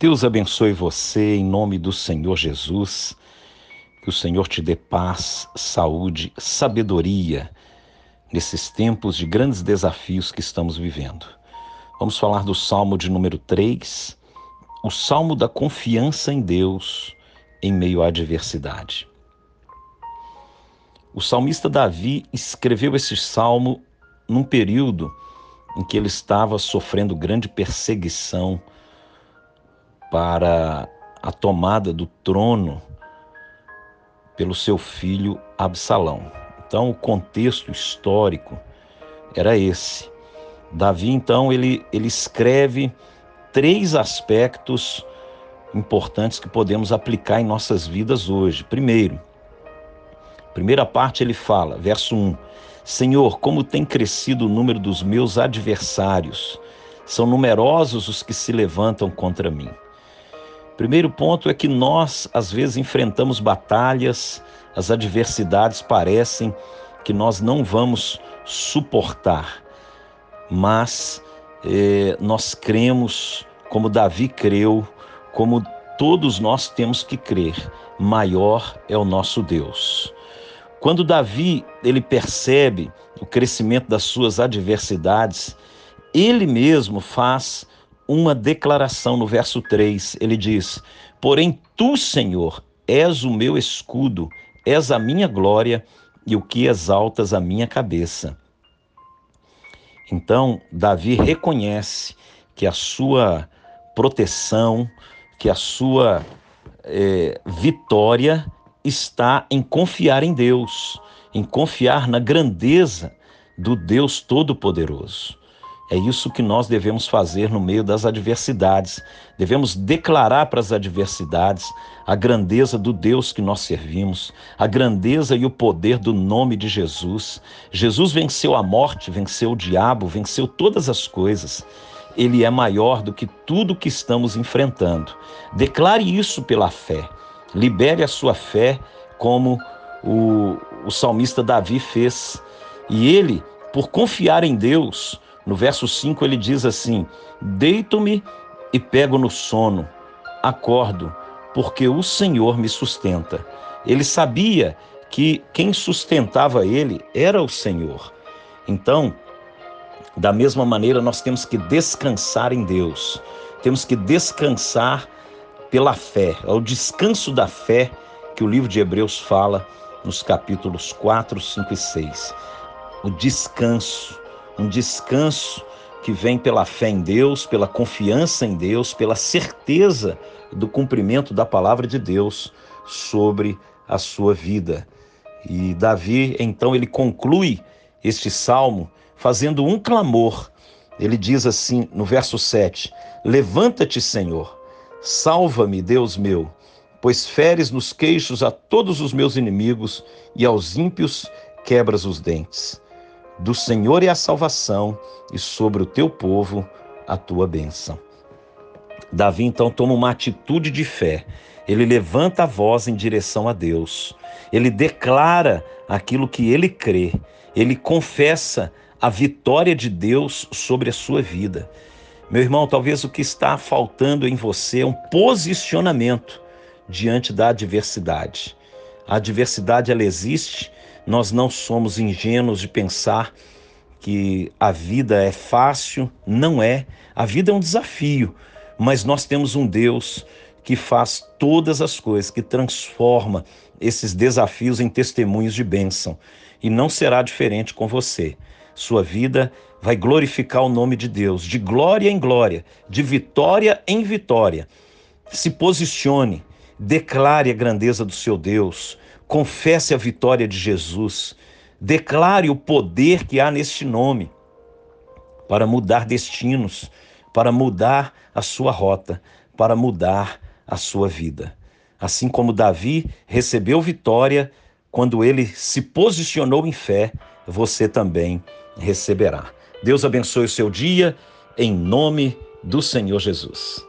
Deus abençoe você em nome do Senhor Jesus. Que o Senhor te dê paz, saúde, sabedoria nesses tempos de grandes desafios que estamos vivendo. Vamos falar do Salmo de número 3, o salmo da confiança em Deus em meio à adversidade. O salmista Davi escreveu esse salmo num período em que ele estava sofrendo grande perseguição para a tomada do trono pelo seu filho Absalão. Então, o contexto histórico era esse. Davi, então, ele, ele escreve três aspectos importantes que podemos aplicar em nossas vidas hoje. Primeiro, primeira parte ele fala, verso 1: Senhor, como tem crescido o número dos meus adversários, são numerosos os que se levantam contra mim. Primeiro ponto é que nós, às vezes, enfrentamos batalhas, as adversidades parecem que nós não vamos suportar, mas eh, nós cremos, como Davi creu, como todos nós temos que crer, maior é o nosso Deus. Quando Davi ele percebe o crescimento das suas adversidades, ele mesmo faz uma declaração no verso 3. Ele diz: Porém, tu, Senhor, és o meu escudo, és a minha glória e o que exaltas a minha cabeça. Então, Davi reconhece que a sua proteção, que a sua é, vitória está em confiar em Deus, em confiar na grandeza do Deus Todo-Poderoso. É isso que nós devemos fazer no meio das adversidades. Devemos declarar para as adversidades a grandeza do Deus que nós servimos, a grandeza e o poder do nome de Jesus. Jesus venceu a morte, venceu o diabo, venceu todas as coisas. Ele é maior do que tudo que estamos enfrentando. Declare isso pela fé. Libere a sua fé, como o, o salmista Davi fez. E ele, por confiar em Deus, no verso 5 ele diz assim: Deito-me e pego no sono, acordo, porque o Senhor me sustenta. Ele sabia que quem sustentava ele era o Senhor. Então, da mesma maneira, nós temos que descansar em Deus, temos que descansar pela fé, é o descanso da fé que o livro de Hebreus fala nos capítulos 4, 5 e 6. O descanso um descanso que vem pela fé em Deus, pela confiança em Deus, pela certeza do cumprimento da palavra de Deus sobre a sua vida. E Davi, então, ele conclui este salmo fazendo um clamor. Ele diz assim no verso 7: Levanta-te, Senhor, salva-me, Deus meu, pois feres nos queixos a todos os meus inimigos e aos ímpios quebras os dentes. Do Senhor é a salvação, e sobre o teu povo a tua bênção. Davi então toma uma atitude de fé. Ele levanta a voz em direção a Deus. Ele declara aquilo que ele crê. Ele confessa a vitória de Deus sobre a sua vida. Meu irmão, talvez o que está faltando em você é um posicionamento diante da adversidade. A adversidade ela existe, nós não somos ingênuos de pensar que a vida é fácil, não é. A vida é um desafio, mas nós temos um Deus que faz todas as coisas, que transforma esses desafios em testemunhos de bênção. E não será diferente com você. Sua vida vai glorificar o nome de Deus, de glória em glória, de vitória em vitória. Se posicione, declare a grandeza do seu Deus, confesse a vitória de Jesus, declare o poder que há neste nome para mudar destinos, para mudar a sua rota, para mudar a sua vida. Assim como Davi recebeu vitória quando ele se posicionou em fé, você também receberá. Deus abençoe o seu dia, em nome do Senhor Jesus.